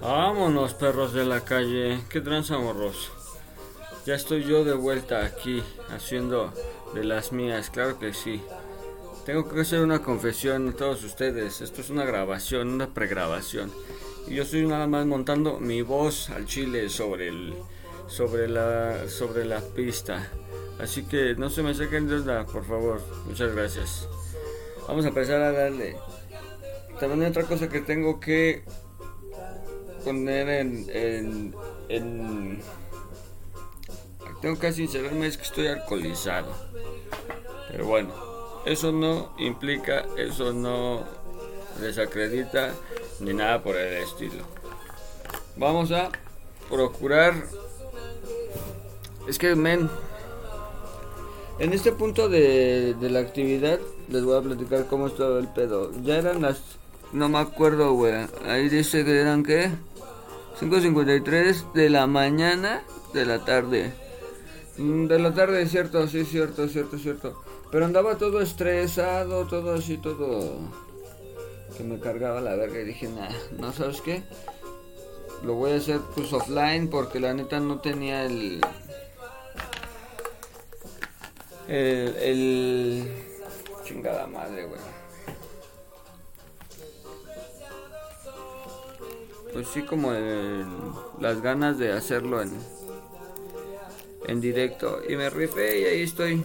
Vámonos, perros de la calle. Qué tranza morros. Ya estoy yo de vuelta aquí, haciendo de las mías, claro que sí. Tengo que hacer una confesión a todos ustedes. Esto es una grabación, una pregrabación. Y yo estoy nada más montando mi voz al chile sobre el sobre la sobre la pista. Así que no se me saquen de onda, por favor. Muchas gracias. Vamos a empezar a darle. También hay otra cosa que tengo que poner en, en, en tengo que sincerarme es que estoy alcoholizado. Pero bueno, eso no implica, eso no desacredita ni nada por el estilo. Vamos a procurar. Es que, men, en este punto de, de la actividad les voy a platicar cómo estaba el pedo. Ya eran las. No me acuerdo, güey. Ahí dice que eran qué? 5.53 de la mañana de la tarde. Mm, De la tarde, cierto, sí, cierto, cierto, cierto. Pero andaba todo estresado, todo así, todo. Que me cargaba la verga y dije, nah, no sabes qué. Lo voy a hacer pues offline porque la neta no tenía el. El. el chingada madre, güey. Pues sí, como el- las ganas de hacerlo en en directo y me rifé y ahí estoy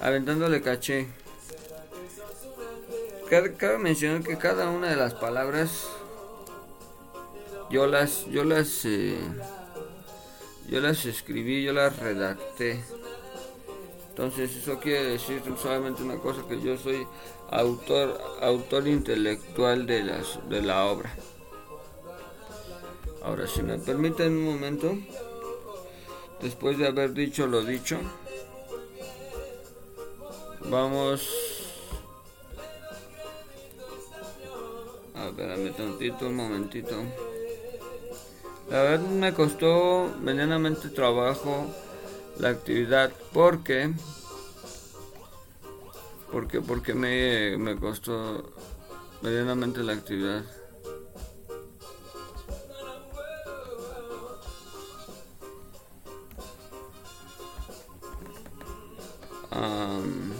aventándole caché. Cabe, mencionar que cada una de las palabras yo las yo las eh, yo las escribí, yo las redacté. Entonces eso quiere decir solamente una cosa que yo soy autor autor intelectual de las de la obra. Ahora si me permiten un momento después de haber dicho lo dicho, vamos a ver, tantito, un momentito. La verdad me costó medianamente trabajo la actividad porque porque porque me, me costó medianamente la actividad. Am,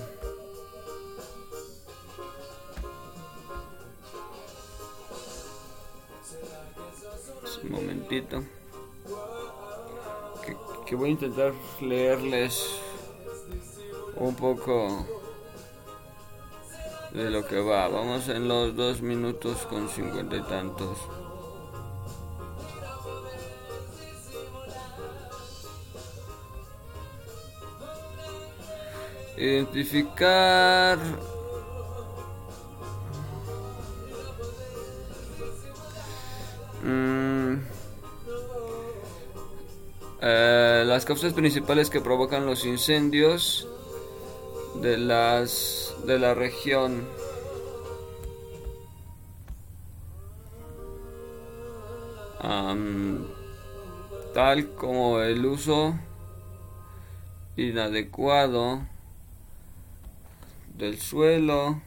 un momentito. Que, que voy a intentar leerles un poco de lo que va. Vamos en los dos minutos con cincuenta y tantos. Identificar. Mm, eh, las causas principales que provocan los incendios de las de la región. Tal como el uso inadecuado del suelo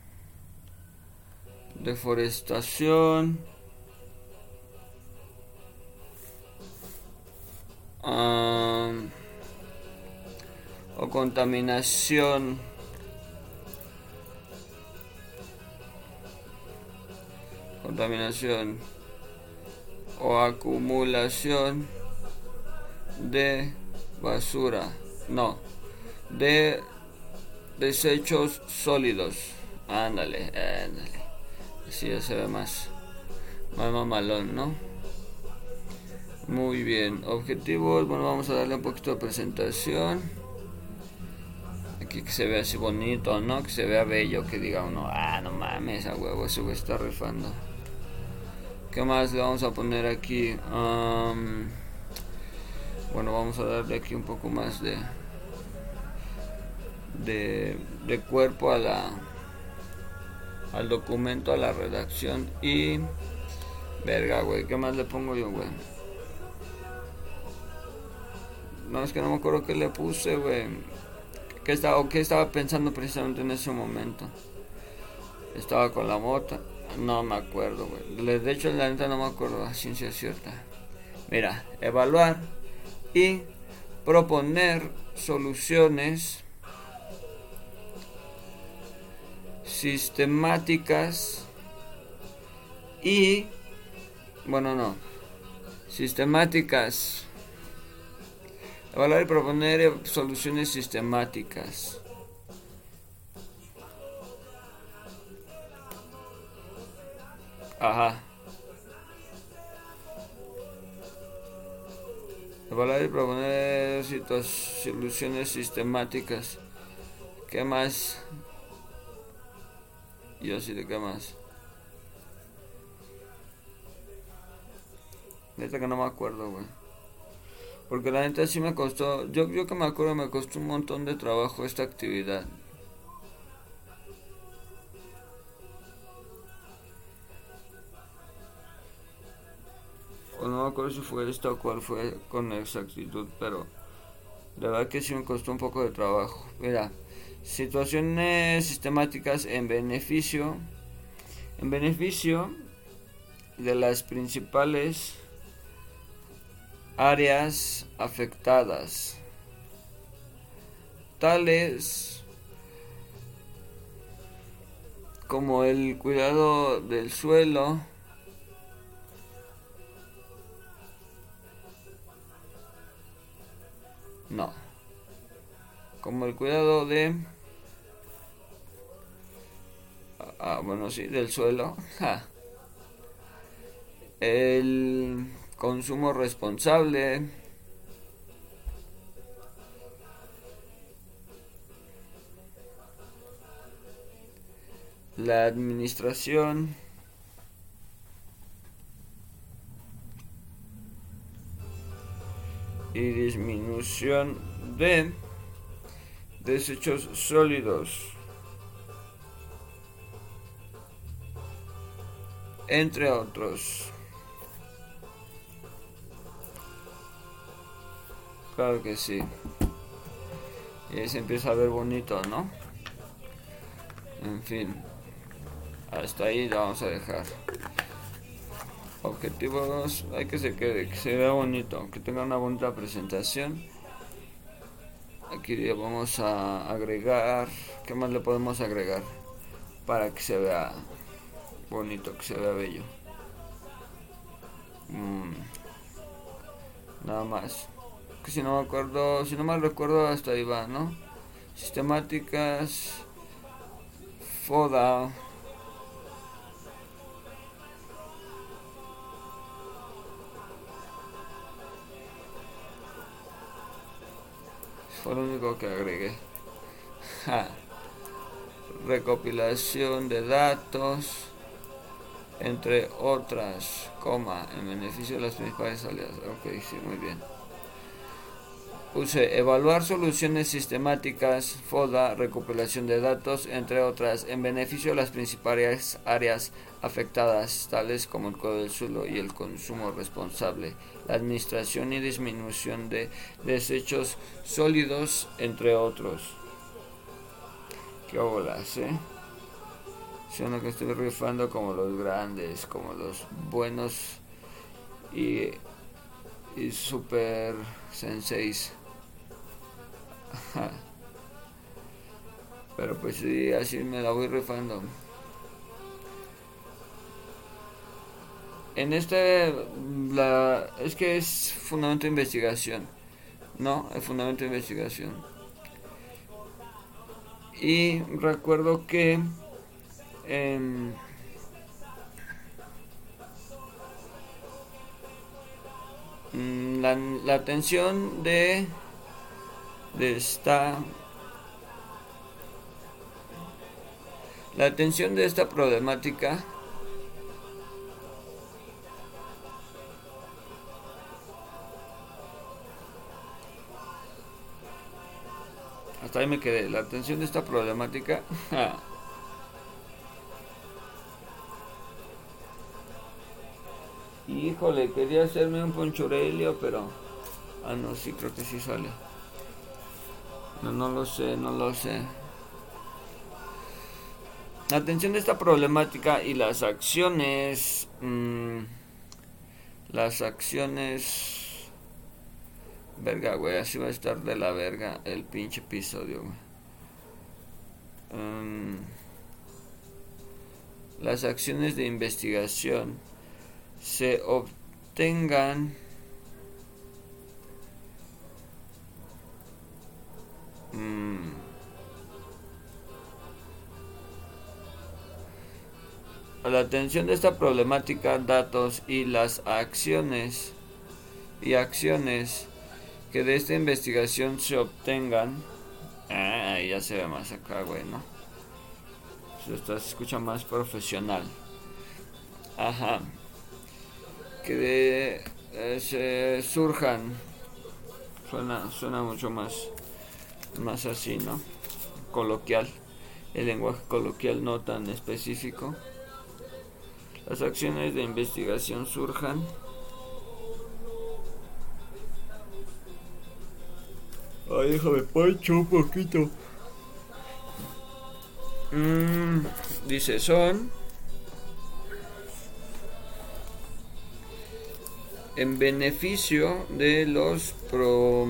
deforestación o contaminación. Contaminación o acumulación de basura. No de desechos sólidos ándale ándale así ya se ve más más mamalón no muy bien, objetivos, bueno, vamos a darle un poquito de presentación. Aquí que se vea así bonito, ¿no? Que se vea bello, que diga uno, ah, no mames, a huevo, ese güey está rifando. ¿Qué más le vamos a poner aquí? Am, bueno, vamos a darle aquí un poco más de, de, de cuerpo a la, al documento, a la redacción y... Verga, güey, ¿qué más le pongo yo, güey? No, es que no me acuerdo qué le puse, güey. ¿Qué estaba, o qué estaba pensando precisamente en ese momento? Estaba con la mota. No me acuerdo, güey. De hecho, la neta no me acuerdo a ciencia cierta. Mira, evaluar y proponer soluciones sistemáticas y bueno no sistemáticas. Evaluar y proponer soluciones sistemáticas. Ajá. Evaluar y proponer soluciones sistemáticas ¿qué más? Yo sí de qué más Neta que no me acuerdo, güey. Porque la neta sí me costó, yo, yo que me acuerdo me costó un montón de trabajo esta actividad. O no me acuerdo si fue esta o cuál fue con exactitud, pero la verdad que sí me costó un poco de trabajo. Mira, situaciones sistemáticas en beneficio, en beneficio de las principales áreas afectadas, tales como el cuidado del suelo, no, como el cuidado de, ah, bueno, sí, del suelo, el consumo responsable, la administración. Y disminución de desechos sólidos entre otros Claro que sí. Y ahí se empieza a ver bonito, ¿no? En fin. Hasta ahí la vamos a dejar. Objetivos, hay que se quede, que se vea bonito, que tenga una bonita presentación. Aquí le vamos a agregar, ¿qué más le podemos agregar? Para que se vea bonito, que se vea bello. Mm. Nada más que si no me acuerdo, si no mal recuerdo hasta ahí va, ¿no? Sistemáticas, FODA. Fue lo único que agregué. Recopilación de datos, entre otras, coma, en beneficio de las principales aliadas. Ok, sí, muy bien. Puse evaluar soluciones sistemáticas, FODA, recopilación de datos, entre otras, en beneficio de las principales áreas afectadas, tales como el cuidado del suelo y el consumo responsable, la administración y disminución de desechos sólidos, entre otros. Qué bolas, eh. Siendo que estoy rifando como los grandes, como los buenos y, y super senseis. Pero pues sí, así me la voy rifando. En este, la, es que es fundamento de investigación. No, es fundamento de investigación. Y recuerdo que en la, la atención de de esta la atención de esta problemática hasta ahí me quedé. La atención de esta problemática híjole quería hacerme un ponchurelio pero ah no sí creo que sí sale no, no lo sé, no lo sé. La atención de esta problemática y las acciones... Mm, las acciones... Verga, güey, así va a estar de la verga el pinche episodio, güey. Mm, las acciones de investigación se obtengan mm, a la atención de esta problemática datos y las acciones y acciones que de esta investigación se obtengan. Ah, ya se ve más acá güey no esto se escucha más profesional. Ajá que de, eh, se surjan suena suena mucho más más así no coloquial el lenguaje coloquial no tan específico las acciones de investigación surjan. Ay, déjame pancho un poquito. Mm, dice, son en beneficio de los pro,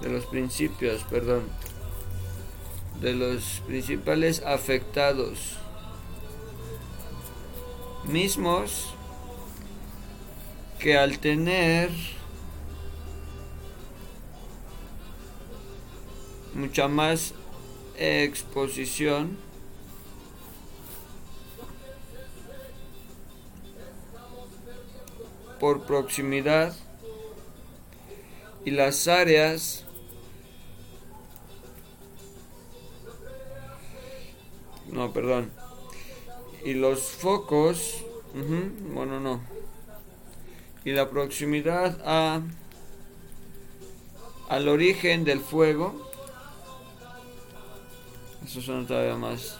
de los principios, perdón, de los principales afectados mismos que al tener mucha más exposición por proximidad y las áreas no perdón y los focos, bueno, no, y la proximidad a al origen del fuego. Eso suena todavía más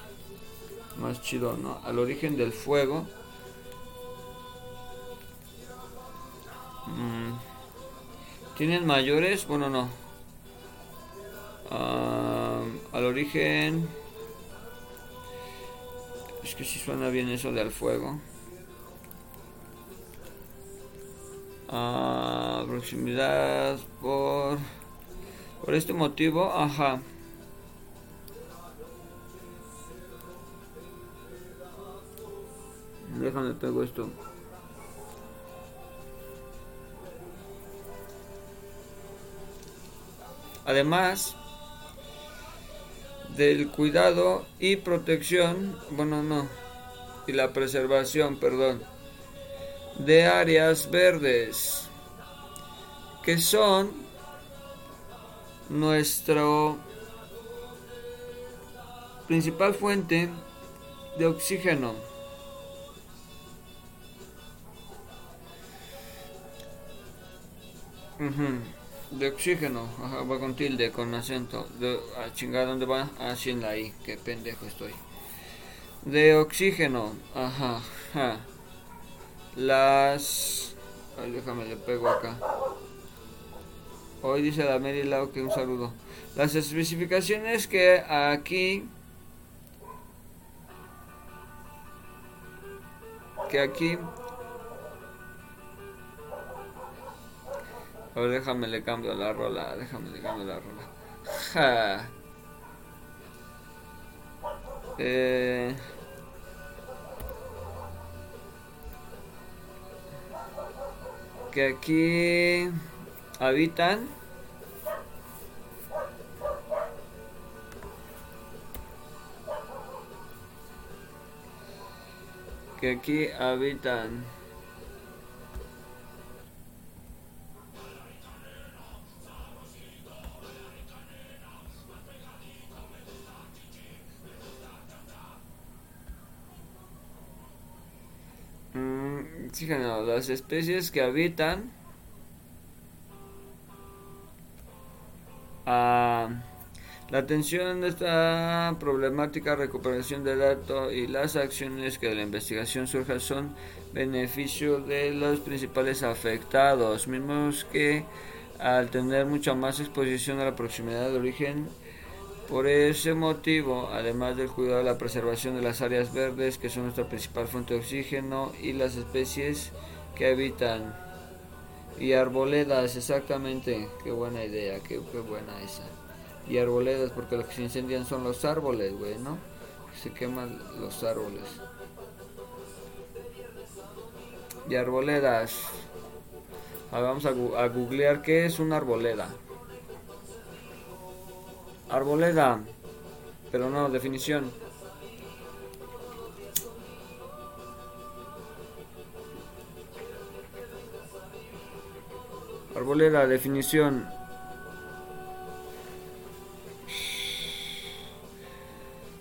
más chido, ¿no? Al origen del fuego. ¿Tienen mayores? Bueno, no. Ah, al origen es que si suena bien eso de al fuego. Ah, proximidad por por este motivo, ajá. Déjame pego esto. Además, del cuidado y protección, bueno, no, y la preservación, perdón, de áreas verdes, que son nuestro principal fuente de oxígeno. De oxígeno, ajá, va con tilde, con acento. De, a chingar, ¿dónde va? Así en la I, qué pendejo estoy. De oxígeno, ajá, ajá. Las. Ay, déjame, le pego acá. Hoy dice la Mary Lau que un saludo. Las especificaciones que aquí. Que aquí A déjame le cambio la rola, déjame le cambio la rola. Ja. Eh... Que aquí habitan que aquí habitan las especies que habitan a la atención de esta problemática recuperación de datos y las acciones que de la investigación surjan son beneficio de los principales afectados, mismos que al tener mucha más exposición a la proximidad de origen Por ese motivo, además del cuidado de la preservación de las áreas verdes, que son nuestra principal fuente de oxígeno, y las especies que habitan, y arboledas, exactamente, qué buena idea, qué, buena esa. Y arboledas, porque lo que se incendian son los árboles, güey, ¿no? Se queman los árboles. Y arboledas. vamos a, a googlear qué es una arboleda. Arboleda. Pero no, definición. Arboleda, definición.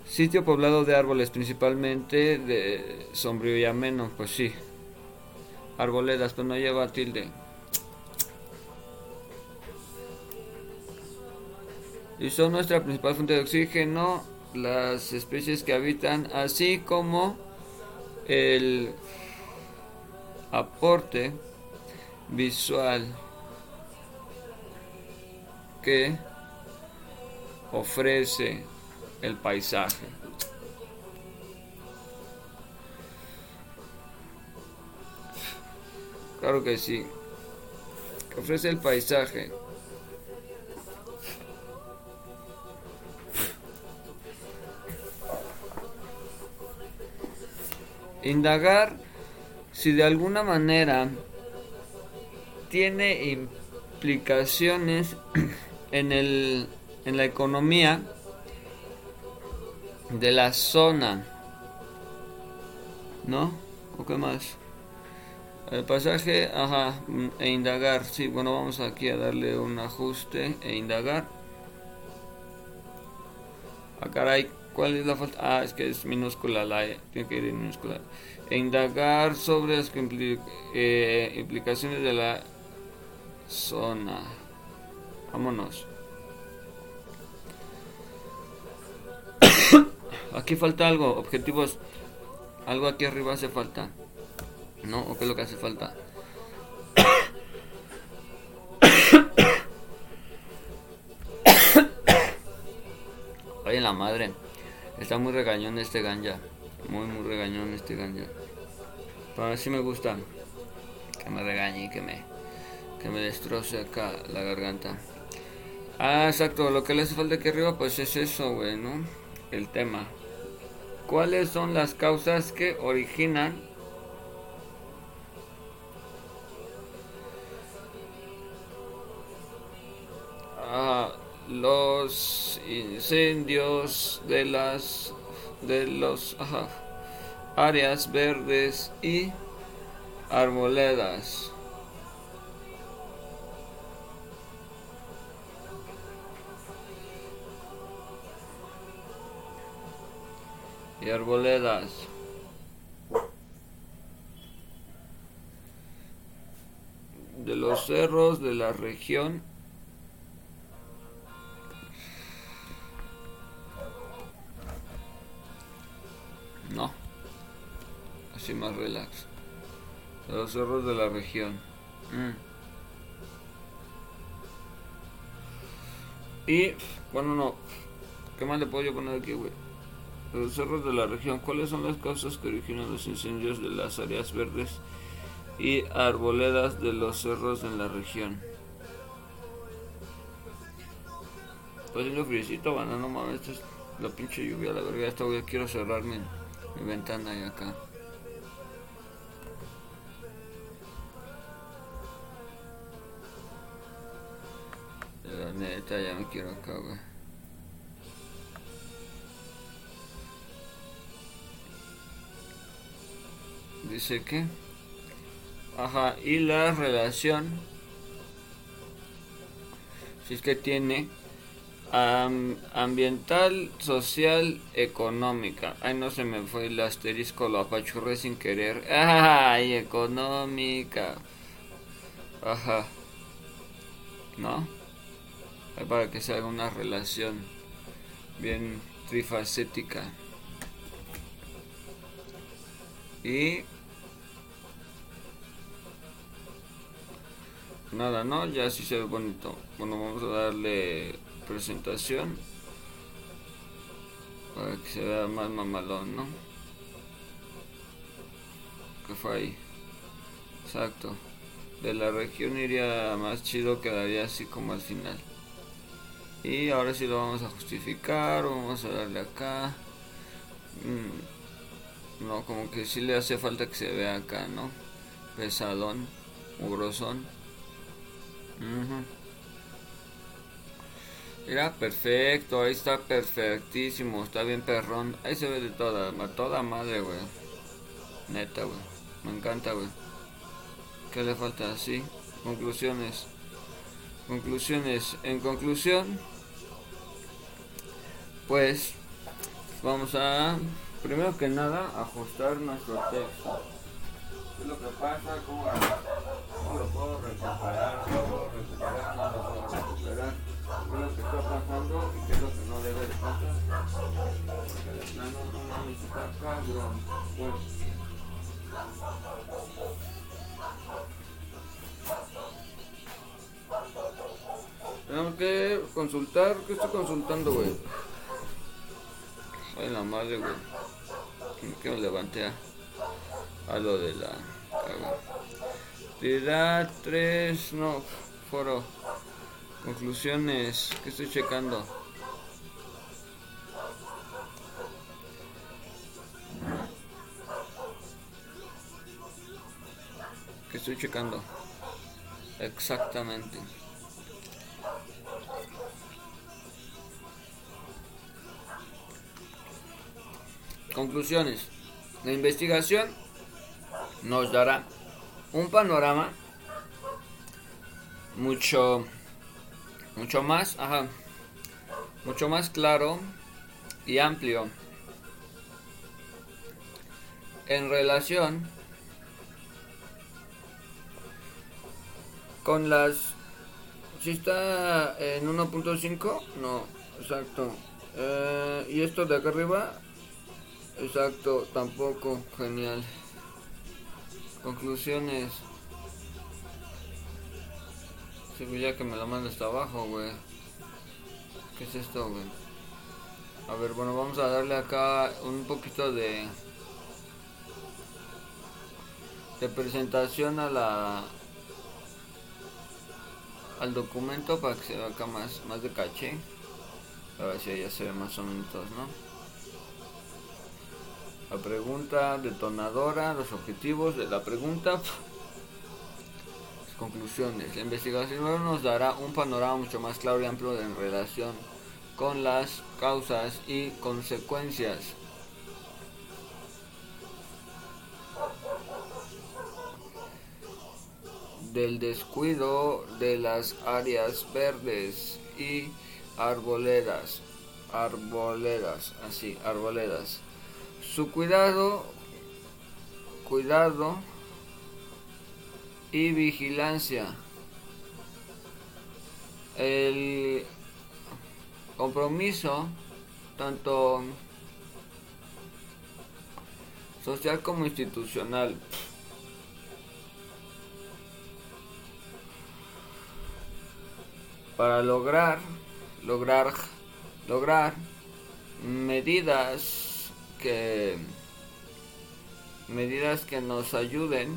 Sitio poblado de árboles, principalmente de sombrío y ameno, pues sí. Arboledas, pero no lleva tilde. Y son nuestra principal fuente de oxígeno, las especies que habitan, así como el aporte visual que ofrece el paisaje. Claro que sí. Ofrece el paisaje. Indagar si de alguna manera tiene implicaciones en, el, en la economía de la zona. ¿No? ¿O qué más? El pasaje, ajá, e indagar. Sí, bueno, vamos aquí a darle un ajuste e indagar. Ah, caray, ¿Cuál es la falta? Ah, es que es minúscula la E, tiene que ir en minúscula. E indagar sobre las eh, implicaciones de la zona. Vámonos. aquí falta algo, objetivos. Algo aquí arriba hace falta. ¿No? ¿O qué es lo que hace falta? Oye la madre. Está muy regañón este ganja. Muy, muy regañón este ganja. Pero sí me gusta que me regañe y que me, que me destroce acá la garganta. Ah, exacto. Lo que le hace falta aquí arriba, pues es eso, güey, ¿no? El tema. ¿Cuáles son las causas que originan ah, los incendios de las de los áreas verdes y arboledas. y arboledas. De los cerros de la región No. Así más relax. los cerros de la región. Mm. Y, bueno, no. ¿Qué más le puedo yo poner aquí, güey? Los cerros de la región. ¿Cuáles son las causas que originan los incendios de las áreas verdes y arboledas de los cerros en la región? Pues haciendo friecito, bueno, no mames, esta es la pinche lluvia, la verga, esta voy quiero cerrarme mi ventana y acá. La neta, ya me quiero acá, güey. Dice que... Ajá, y la relación... Si es que tiene ambiental, social, económica. Ay, no se me fue el asterisco, lo apachurré sin querer. Ay, económica. Ajá. ¿No? Para que se haga una relación bien trifacética. Y... Nada, ¿no? Ya sí se ve bonito. Bueno, vamos a darle presentación se vea más mamalón, ¿no? Que fue ahí. Exacto. De la región iría más chido, quedaría así como al final. Y ahora sí lo vamos a justificar, vamos a darle acá. Mm, no, como que sí le hace falta que se vea acá, ¿no? Pesadón, mugrosón. Mira, perfecto, ahí está perfectísimo, está bien perrón. Ahí se ve de toda, toda madre, güey. Neta, güey. Me encanta, güey. ¿Qué le falta? Sí. Conclusiones. Conclusiones. En conclusión, pues vamos a, primero que nada, ajustar nuestro texto. ¿Qué es lo que pasa? ¿Cómo lo puedo recuperar? ¿Cómo lo puedo recuperar? Está pasando y qué es lo que no debe de pasar? Porque de plano no mames, está cabrón. Pues, tenemos que consultar. ¿Qué estoy consultando, güey? Ay, la madre, güey. Que me levanté a, lo de la. Actividad 3, no, foro. Conclusiones, ¿qué estoy checando? ¿Qué estoy checando? Exactamente. Conclusiones. La investigación nos dará un panorama mucho mucho más, ajá, mucho más claro y amplio en relación con las si está en 1.5 no exacto eh, y esto de acá arriba Exacto, tampoco. Genial. Conclusiones. Pues ya que me la manda hasta abajo, güey. ¿Qué es esto, güey? A ver, bueno, vamos a darle acá un poquito de de presentación a la al documento para que se vea acá más más de caché. A ver si ya se ve más o menos, ¿no? La pregunta detonadora, los objetivos de la pregunta. conclusiones. La investigación nos dará un panorama mucho más claro y amplio en relación con las causas y consecuencias del descuido de las áreas verdes y arboledas, arboledas, así, arboledas su cuidado, cuidado y vigilancia. El compromiso, tanto social como institucional. Para lograr, lograr, lograr medidas que medidas que nos ayuden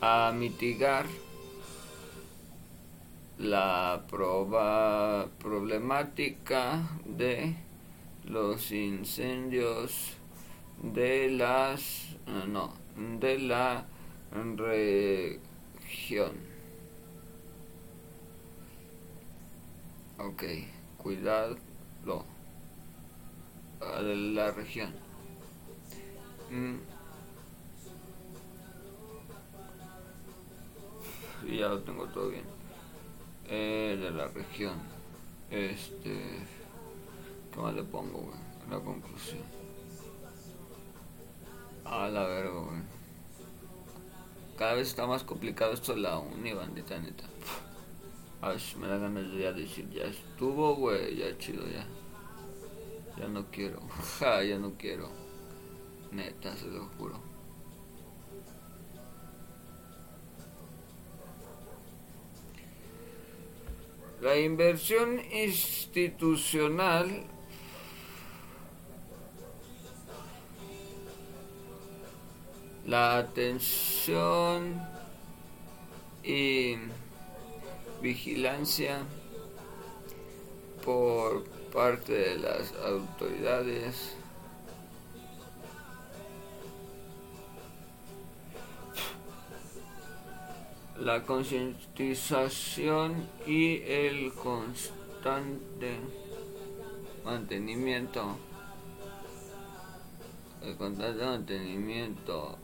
a mitigar la proba problemática de los incendios de las no de la región ok cuidado de la región. Mm. Y ya lo tengo todo bien. Eh, de la región. Este. ¿Qué más le pongo, güey? La conclusión. A la verga, güey. Cada vez está más complicado esto de la uni, bandita neta. Ay, me da ganas de ya decir, ya estuvo, güey, ya chido, ya. Ya no quiero. Ja, ya no quiero. Neta, se lo juro. La inversión institucional la atención y vigilancia por parte de las autoridades la concientización y el constante mantenimiento el constante mantenimiento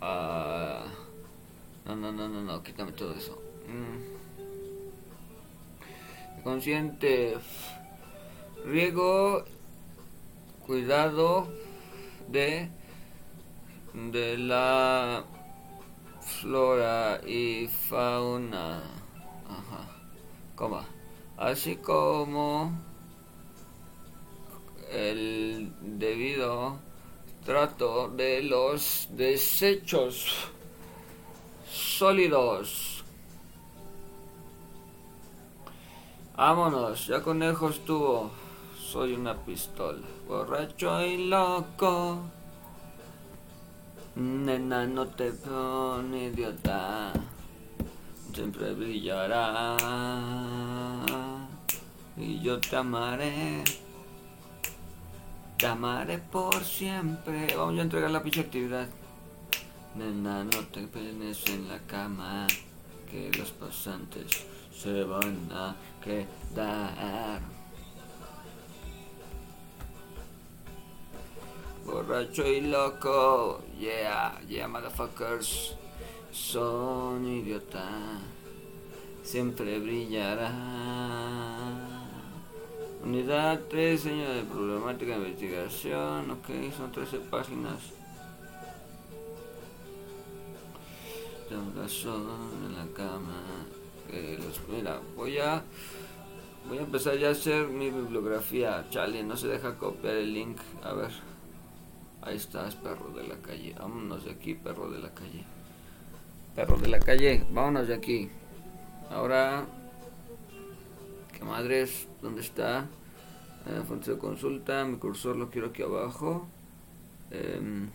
ah, no, no, no, no, no, quítame todo eso. Mm. Consciente riego cuidado de, de la flora y fauna. Ajá. Así como el debido trato de los desechos sólidos. Vámonos, ya conejos tuvo soy una pistola, borracho y loco. Nena, no te pones idiota, siempre brillará. Y yo te amaré, te amaré por siempre. Vamos a entregar la pinche actividad. Nena, no te penes en la cama, que los pasantes se van a quedar. Borracho y loco, yeah, yeah, motherfuckers. Son idiota, siempre brillará. Unidad 3, diseño de problemática de investigación, ok, son 13 páginas. Tengo razón en la cama. Que los, mira, voy a voy a empezar ya a hacer mi bibliografía. Chale, no se deja copiar el link. A ver. Ahí estás, perro de la calle. Vámonos de aquí, perro de la calle. Perro de la calle, vámonos de aquí. Ahora, ¿qué madres? ¿Dónde está? Eh, fuente de consulta, mi cursor lo quiero aquí abajo. Em,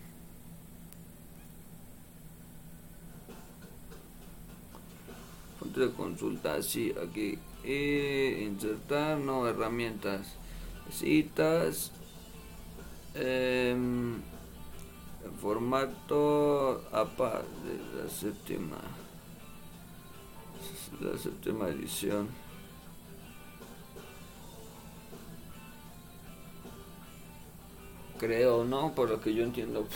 fuente de consulta, sí, aquí. Y insertar, no, herramientas. Citas, eh, formato APA de la séptima la séptima edición. Creo no por lo que yo entiendo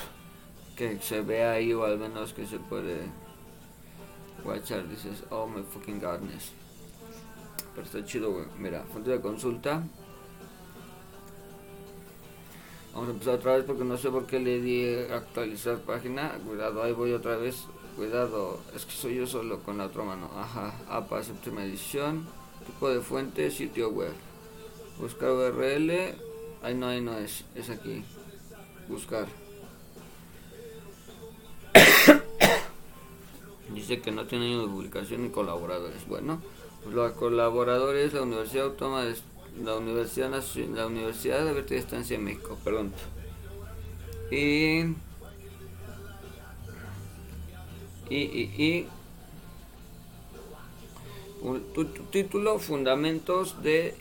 que se ve ahí o al menos que se puede watchar dices oh my fucking godness pero está chido güey. Mira fuente de consulta Vamos a empezar otra vez porque no sé por qué le di actualizar página. Cuidado, ahí voy otra vez. Cuidado, es que soy yo solo con la otra mano. Ajá, APA, séptima edición. Tipo de fuente, sitio web. Buscar URL. Ahí no, ahí no es. Es aquí. Buscar. Dice que no tiene año publicación ni colaboradores. Bueno, pues los colaboradores, la Universidad Autónoma de la Universidad la Universidad de Libertad Estancia en México, perdón. Y, y, y, tu, título Fundamentos de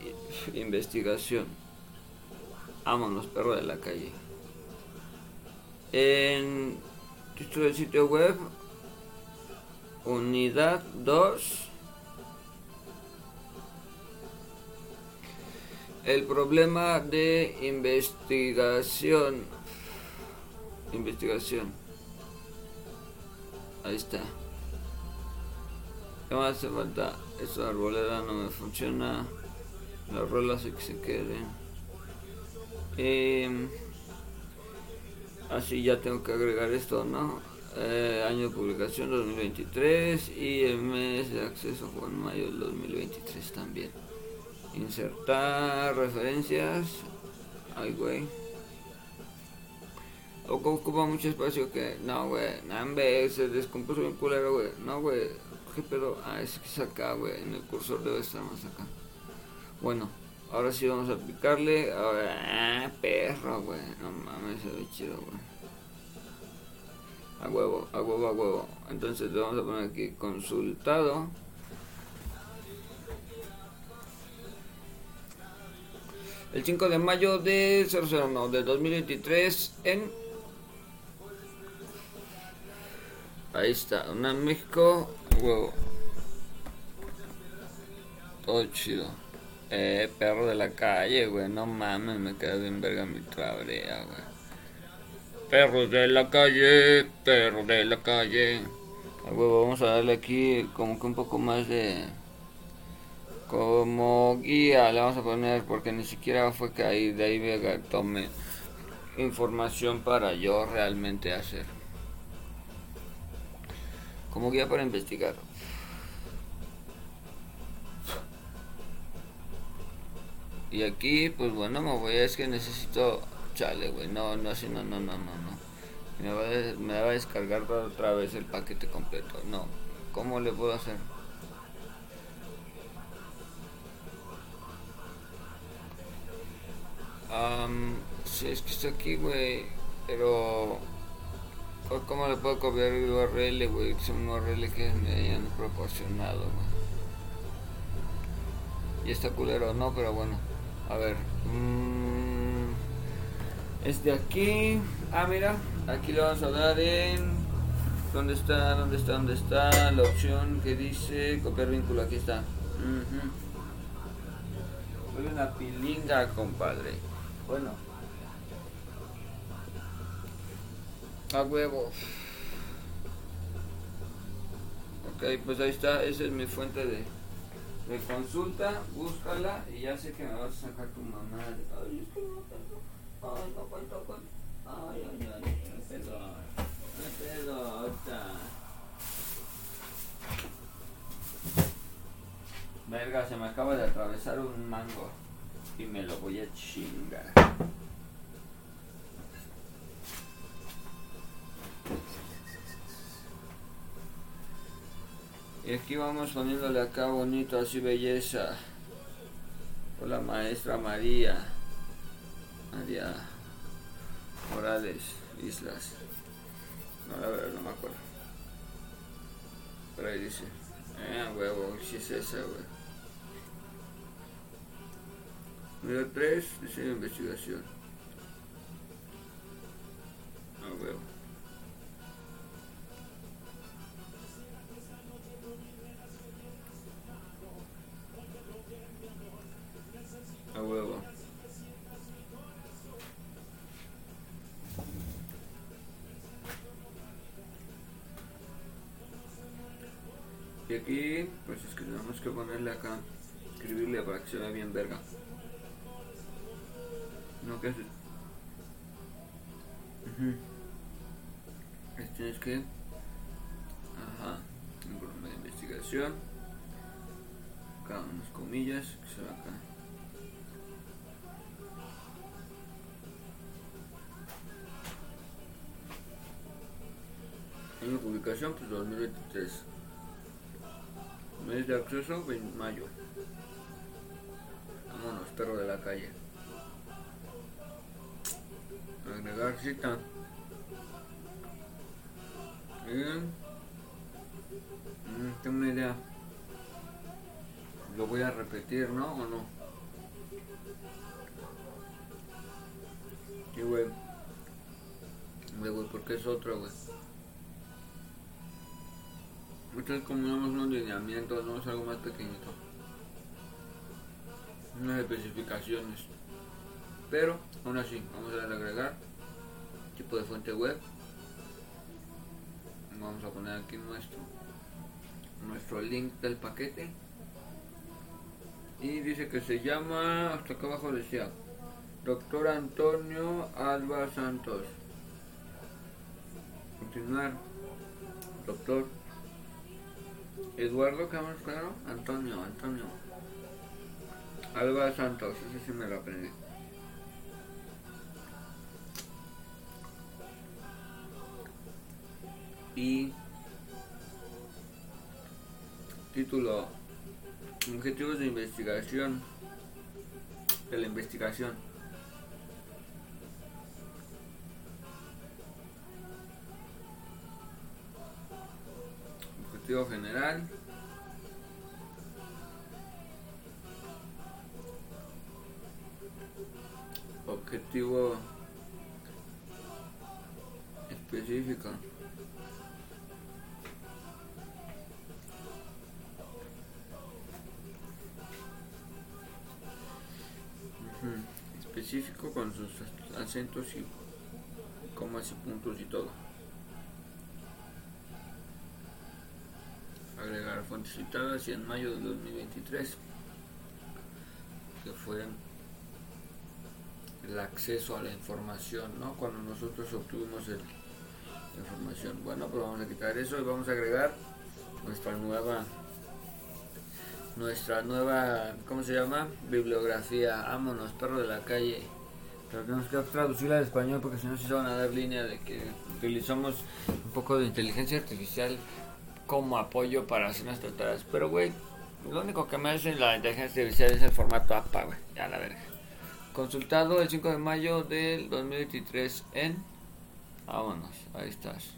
Investigación. Vámonos, perro de la calle. En título del sitio web, Unidad 2 El problema de investigación. Investigación. Ahí está. ¿Qué más hace falta? Esa arboleda no me funciona. Las rolas que se queden. Eh, así ya tengo que agregar esto, ¿no? Eh, año de publicación 2023 y el mes de acceso fue en mayo del 2023 también. Insertar referencias. Ay, güey. O ocupa mucho espacio que. No, güey. Nambe, se descompuso bien culero, güey. No, güey. ¿Qué pedo? Ah, es que es acá, güey. En el cursor debe estar más acá. Bueno, Ahora sí vamos a picarle. Ahora, ah, perro, güey. No mames, se ve chido, güey. A huevo, a huevo, a huevo. Entonces le vamos a poner aquí consultado. El 5 de mayo de 00, de 2023 en... Ahí está, una México, huevo. Todo chido. Eh, perro de la calle, güey. No mames, me queda bien verga mi trabrea, güey. Perros de la calle, perro de la calle. Huevo, vamos a darle aquí como que un poco más de como guía le vamos a poner porque ni siquiera fue que ahí de ahí me tome información para yo realmente hacer. Como guía para investigar. Y aquí pues bueno me voy es que necesito chale güey no no así no no no no no. Me va, a, me va a descargar otra vez el paquete completo no. Cómo le puedo hacer Um, sí, es que está aquí, güey. Pero. ¿Cómo le puedo copiar el URL, güey? Es un URL que me hayan proporcionado, güey. Y está culero, no, pero bueno. A ver. Mmm, es de aquí. Ah, mira. Aquí le vamos a dar en. ¿Dónde está? ¿Dónde está? ¿Dónde está? La opción que dice copiar vínculo. Aquí está. Soy una pilinga, compadre. Bueno. A huevo. Ok, pues ahí está. Esa es mi fuente de, consulta. Búscala y ya sé que me vas a sacar tu mamá. Ay, es que no tengo. Ay, no cuento con. Ay, ay, ay. Verga, se me acaba de atravesar un mango y me lo voy a chingar. Y aquí vamos poniéndole acá bonito, así belleza. Hola maestra María. María Morales Islas. No, la verdad no me acuerdo. Por ahí dice. Eh, huevo, si es esa, güey. Número 3, diseño de investigación. A huevo. A huevo. Y aquí, pues es que tenemos que ponerle acá, escribirle para que se vea bien verga. ¿Qué haces? Uh Tienes que. Ajá. Informe de investigación. Acá unas comillas que se va acá. Año de publicación, pues 2023. Mes de acceso, 20 mayo. Vámonos, perro de la calle agregar cita bien mm, tengo una idea. Lo voy a repetir no o no y güey. Güey porque es otro güey. Esto es como unos lineamientos no es algo más pequeñito. Unas especificaciones pero aún así vamos a agregar tipo de fuente web. Vamos a poner aquí nuestro nuestro link del paquete. Y dice que se llama hasta acá abajo decía doctor Antonio Alba Santos. Continuar. Doctor Eduardo ¿qué más claro Antonio Antonio Alba Santos ese sí me lo aprendí y título Objetivos de investigación de la investigación. Objetivo general. Objetivo específico. Específico con sus acentos y comas y puntos y todo. Agregar fuentes citadas y en mayo de 2023, que fue el acceso a la información, ¿no? Cuando nosotros obtuvimos el, la información. Bueno, pues vamos a quitar eso y vamos a agregar nuestra nueva nuestra nueva, ¿cómo se llama? Bibliografía. Vámonos, perro de la calle. Pero tenemos que traducirla al español porque si no se van a dar línea de que utilizamos un poco de inteligencia artificial como apoyo para hacer nuestras tareas. Pero, güey, lo único que me hace la inteligencia artificial es el formato APA, güey. Ya la verga. Consultado el 5 de mayo del 2023 en... Vámonos, ahí estás.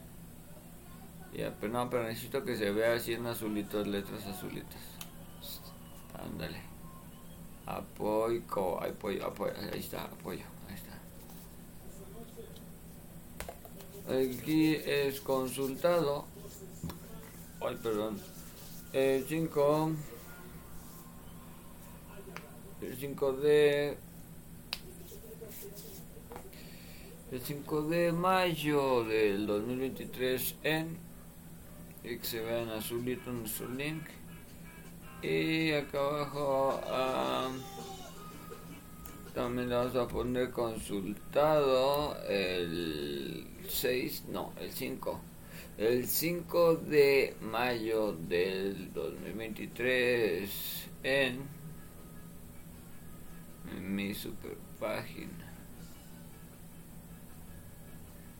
Ya, pero no, pero necesito que se vea así en azulitos, letras azulitas. Ándale. Apoyo, apoyo, apoyo, ahí está, apoyo, ahí está. Aquí es consultado. Ay, perdón. El 5. El 5 de. El 5 de mayo del 2023 en. Y que se vea en azulito nuestro link y acá abajo también le vamos a poner consultado el 6 no el 5 el 5 de mayo del 2023 en, en mi super página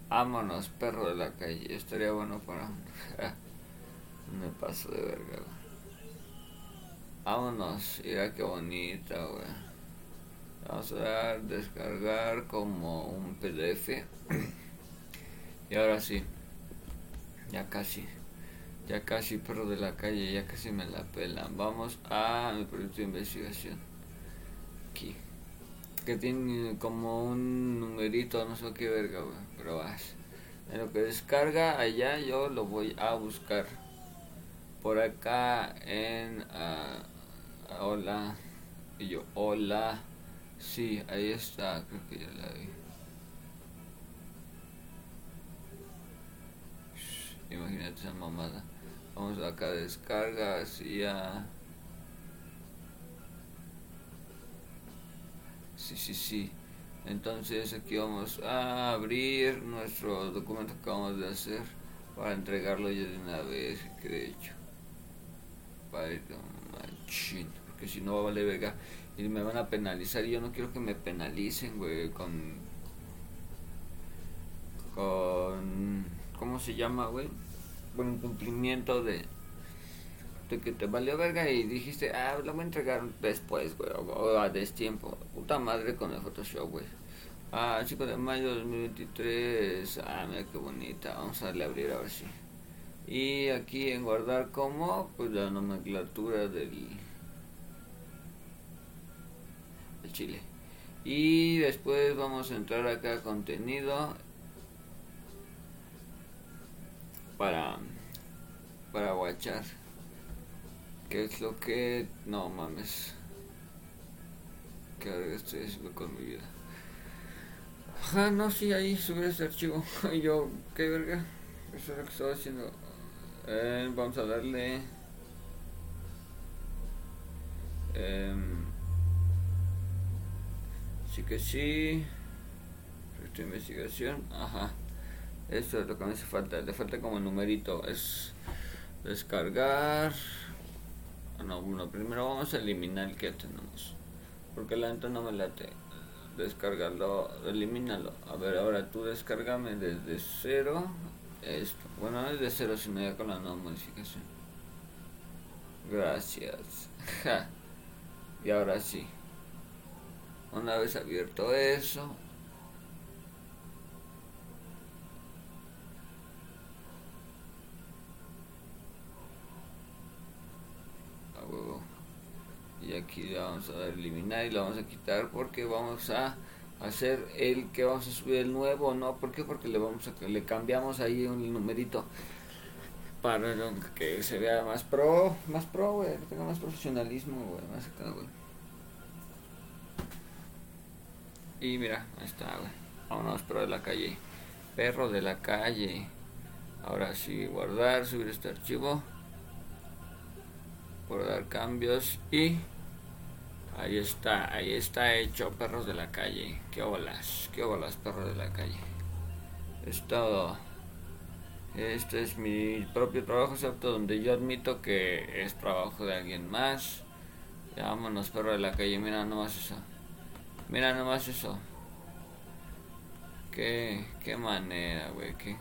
Vámonos, perro de la calle. Estaría bueno para. Me paso de verga. Vámonos, mira qué bonita, güey. Vamos a dar descargar como un PDF. y ahora sí, ya casi, ya casi perro de la calle, ya casi me la pelan. Vamos a mi proyecto de investigación. Aquí. Que tiene como un numerito, no sé qué verga, güey. Pero vas. En lo que descarga allá yo lo voy a buscar. Por acá en... Uh, hola. Y yo, hola. Sí, ahí está, creo que ya la vi. Imagínate esa mamada. Vamos acá a descargas y a... Sí, sí, sí. Entonces aquí vamos a abrir nuestro documento que acabamos de hacer para entregarlo ya de una vez, que de hecho. Para porque si no vale verga y me van a penalizar y yo no quiero que me penalicen, güey, con con ¿cómo se llama, güey? Con un cumplimiento de de que te valió verga y dijiste, ah, lo voy a entregar después, güey, o, a destiempo. Puta madre con el Photoshop, güey. Ah, 5 de mayo de 2023. Ah, mira qué bonita. Vamos a darle a abrir a ver si. Y aquí en guardar como, pues la nomenclatura del, chile. Y después vamos a entrar acá a contenido para para guachar. Qué es lo que no mames. Que estoy haciendo con mi vida. Ah no sí ahí subir ese archivo. Yo qué verga. Eso es lo que estaba haciendo eh, vamos a darle eh, sí que sí esta investigación ajá esto es lo que me hace falta le falta como numerito es descargar no, bueno, primero vamos a eliminar el que tenemos porque la neta no me late descargarlo elimínalo a ver ahora tú descárgame desde cero esto. Bueno, es de cero sino ya con la nueva modificación. Gracias. y ahora sí. una vez abierto eso y aquí le vamos a eliminar y lo vamos a quitar porque vamos a hacer el que vamos a subir el nuevo no ¿por qué? porque le vamos a le cambiamos ahí un numerito para que se vea más pro más pro güey que tenga más profesionalismo güey más acá güey. Y mira ahí está güey. Vámonos pero de la calle perro de la calle. Ahora sí guardar subir este archivo. Guardar cambios y Ahí está, ahí está hecho, perros de la calle. Qué olas, qué olas, perros de la calle. Es todo. Este es mi propio trabajo, excepto donde yo admito que es trabajo de alguien más. Ya vámonos, perros de la calle. Mira nomás eso. Mira nomás eso. Qué, qué manera, güey. Qué,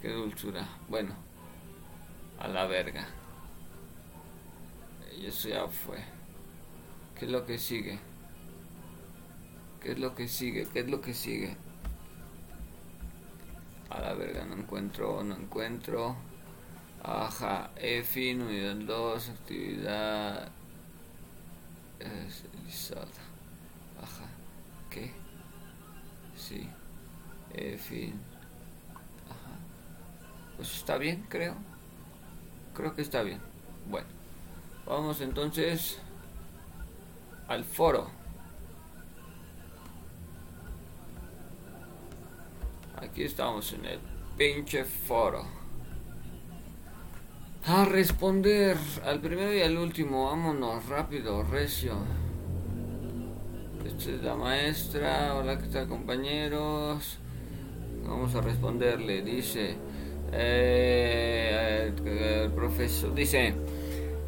qué dulzura. Bueno, a la verga. Eso ya fue. ¿Qué es lo que sigue? ¿Qué es lo que sigue? ¿Qué es lo que sigue? A la verga, no encuentro, no encuentro. Ajá, EFIN, unidad 2, actividad. Eslizada. Ajá, ¿qué? Sí, EFIN. Ajá. Pues está bien, creo. Creo que está bien. Bueno, vamos entonces al foro. Aquí estamos en el pinche foro. A responder al primero y al último. Vámonos, rápido, recio. Esta es la maestra. Hola, ¿qué tal, compañeros? Vamos a responderle. Dice. Eh, el profesor. Dice.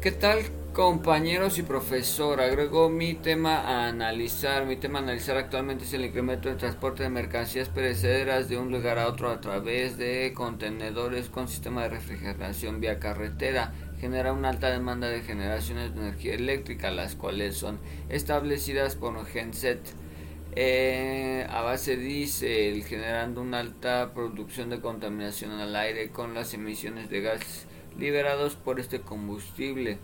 ¿Qué tal, Compañeros y profesor, agrego mi tema a analizar. Mi tema a analizar actualmente es el incremento del transporte de mercancías perecederas de un lugar a otro a través de contenedores con sistema de refrigeración vía carretera. Genera una alta demanda de generaciones de energía eléctrica, las cuales son establecidas por Genset. Eh, a base de diésel, generando una alta producción de contaminación al aire con las emisiones de gas liberados por este combustible.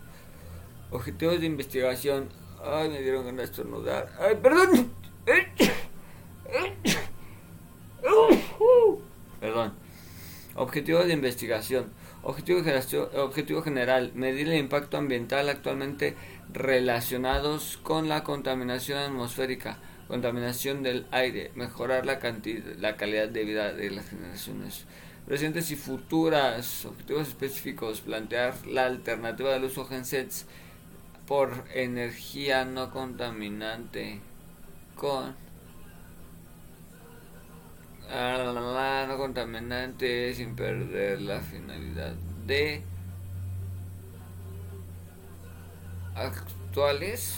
Objetivos de investigación. Ay, me dieron ganas de estornudar. Ay, perdón. Perdón. Objetivo de investigación. Objetivo, objetivo general. Medir el impacto ambiental actualmente relacionados con la contaminación atmosférica, contaminación del aire, mejorar la, cantidad, la calidad de vida de las generaciones presentes y futuras. Objetivos específicos. Plantear la alternativa del uso gensets por energía no contaminante con la no contaminante sin perder la finalidad de actuales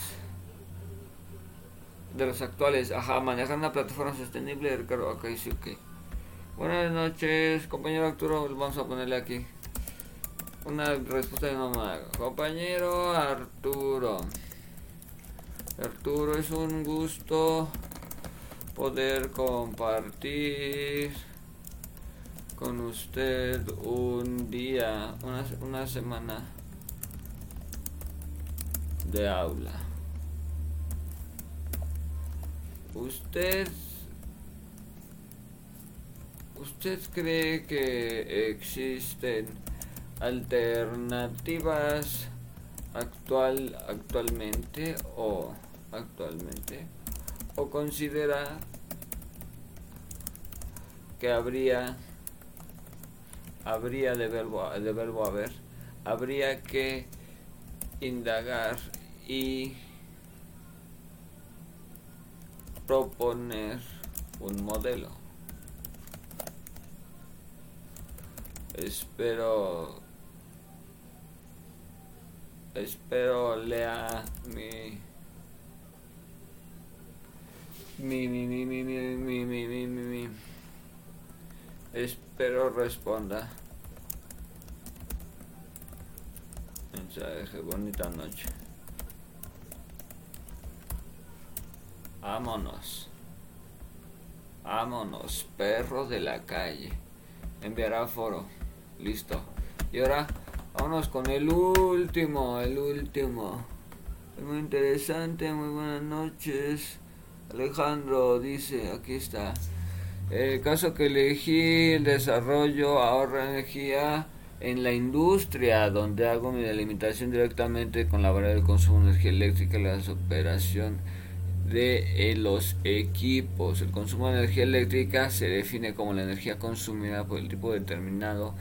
de los actuales ajá manejar una plataforma sostenible Ricardo ok sí ok. Buenas noches compañero Arturo vamos a ponerle aquí una respuesta de mamá. Compañero Arturo. Arturo, es un gusto poder compartir con usted un día, una, una semana de aula. Usted ¿Usted cree que existen alternativas actual actualmente o actualmente o considera que habría habría de verbo de verbo haber habría que indagar y proponer un modelo. Espero Espero lea mi mi mi mi mi mi mi mi mi espero responda mensaje bonita noche Vámonos. Vámonos, perro de la calle. Enviará foro. Listo. Y ahora, vámonos con el último, el último. Es muy interesante, muy buenas noches. Alejandro dice, aquí está. El caso que elegí, el desarrollo, ahorra energía en la industria, donde hago mi delimitación directamente con la variable del consumo de energía eléctrica y la operación de eh, los equipos. El consumo de energía eléctrica se define como la energía consumida por el tipo determinado.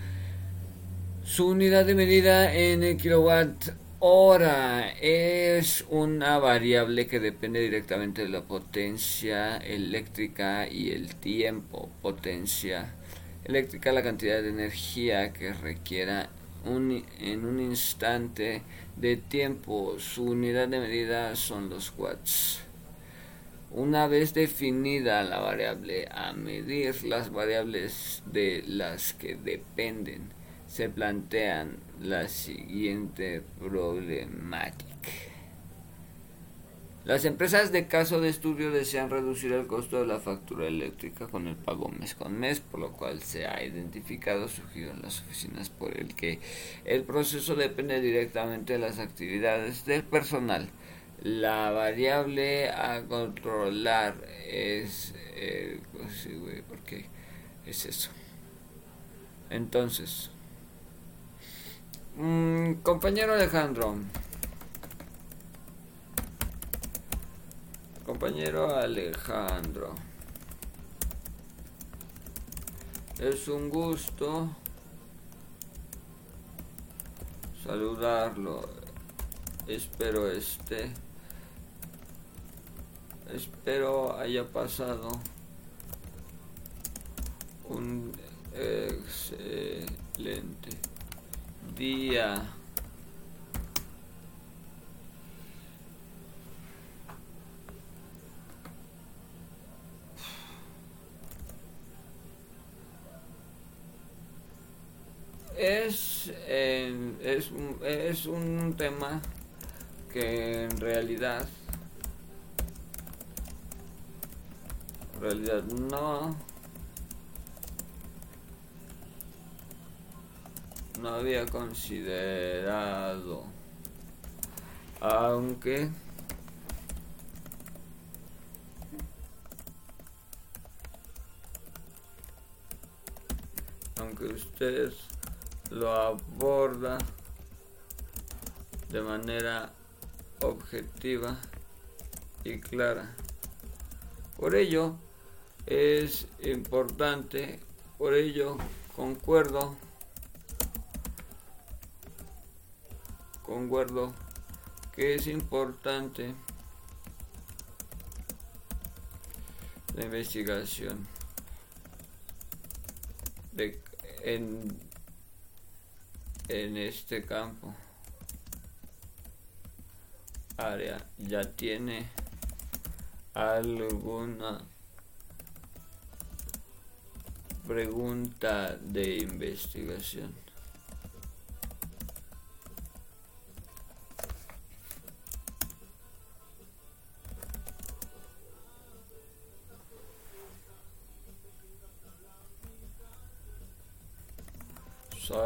Su unidad de medida en el kilowatt hora es una variable que depende directamente de la potencia eléctrica y el tiempo. Potencia eléctrica, la cantidad de energía que requiera en un instante de tiempo. Su unidad de medida son los watts. Una vez definida la variable a medir, las variables de las que dependen, se plantean la siguiente problemática. Las empresas de caso de estudio desean reducir el costo de la factura eléctrica con el pago mes con mes, por lo cual se ha identificado, surgido en las oficinas, por el que el proceso depende directamente de las actividades del personal. La variable a controlar es eh, porque es eso. Entonces mm, compañero Alejandro. Compañero Alejandro. Es un gusto saludarlo. Espero este Espero haya pasado un excelente Es, es, es un tema que en realidad realidad no. No había considerado. Aunque... Aunque usted lo aborda de manera objetiva y clara. Por ello, es importante, por ello concuerdo, concuerdo que es importante la investigación de, en, en este campo área ya tiene alguna pregunta de investigación.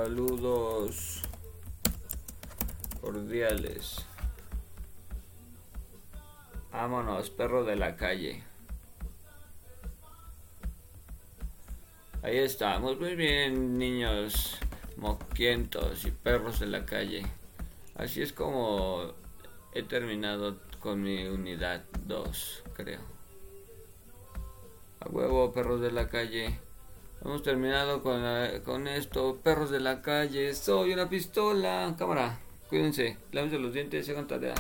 Saludos cordiales. Vámonos, perro de la calle. Ahí estamos, muy bien, niños moquientos y perros de la calle. Así es como he terminado con mi unidad 2, creo. A huevo, perros de la calle. Hemos terminado con, con esto. Perros de la calle. Soy una pistola. Cámara. Cuídense. Lávense los dientes. Hagan tarea.